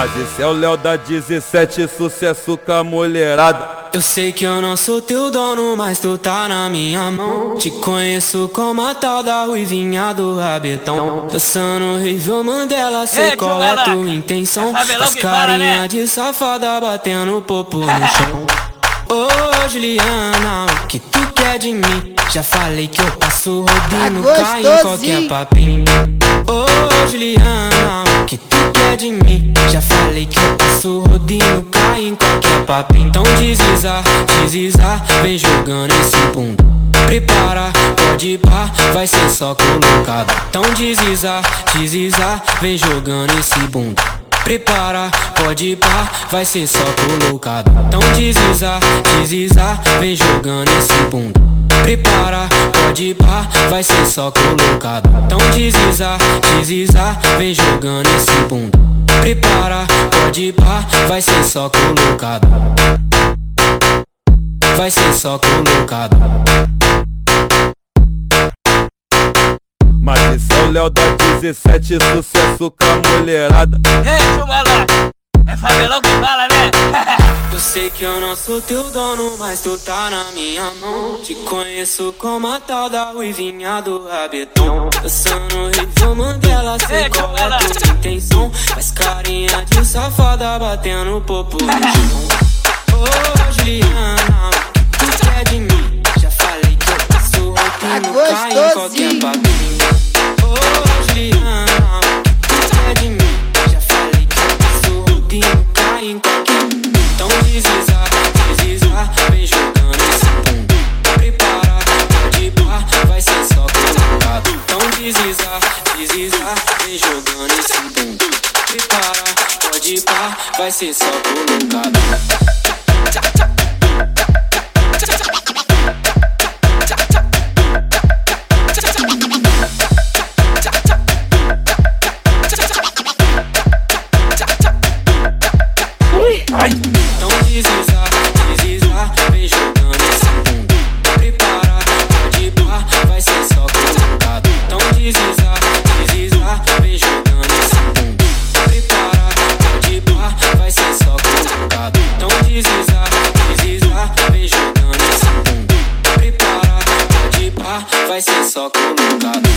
Mas esse é o Léo da 17, sucesso com a mulherada. Eu sei que eu não sou teu dono, mas tu tá na minha mão. Te conheço como a tal da ruivinha do rabetão. Dançando Rio Mandela, sei qual é tua intenção. As carinha de safada batendo popo no chão. Ô Juliana, o que tu quer de mim? Já falei que eu passo rodinho, Tá cai em qualquer papinho. Ô Juliana, de mim? Já falei que eu passo rodinho, cai em qualquer papinho. Então desliza, desliza, vem jogando esse bunda. Prepara, pode pá, vai ser só colocado. Então desliza, desliza, vem jogando esse bunda. Prepara, pode pá, vai ser só colocado. Então desliza, desliza, vem jogando esse bunda. Prepara, pode ir pá, vai ser só colocado. Então desliza, desliza, vem jogando esse bunda. Prepara, pode ir pá, vai ser só colocado. Vai ser só colocado. Mas esse é o Léo da 17, sucesso com a mulherada. Ei, chumalá, é favelão que fala, né? Sei que eu não sou teu dono, mas tu tá na minha mão. Te conheço como a tal da ruivinha do rabetão. Dançando Rio Mandela, sei Ei, qual é Camila. tua intenção. Faz carinha de safada batendo popo no chão. Ô Juliana, o que tu quer de mim? Já falei que eu passo roupinho, cai em qualquer papinho. Ô Juliana, desliza, desliza, vem jogando esse pum. Prepara, pode ir vai ser só colocado. not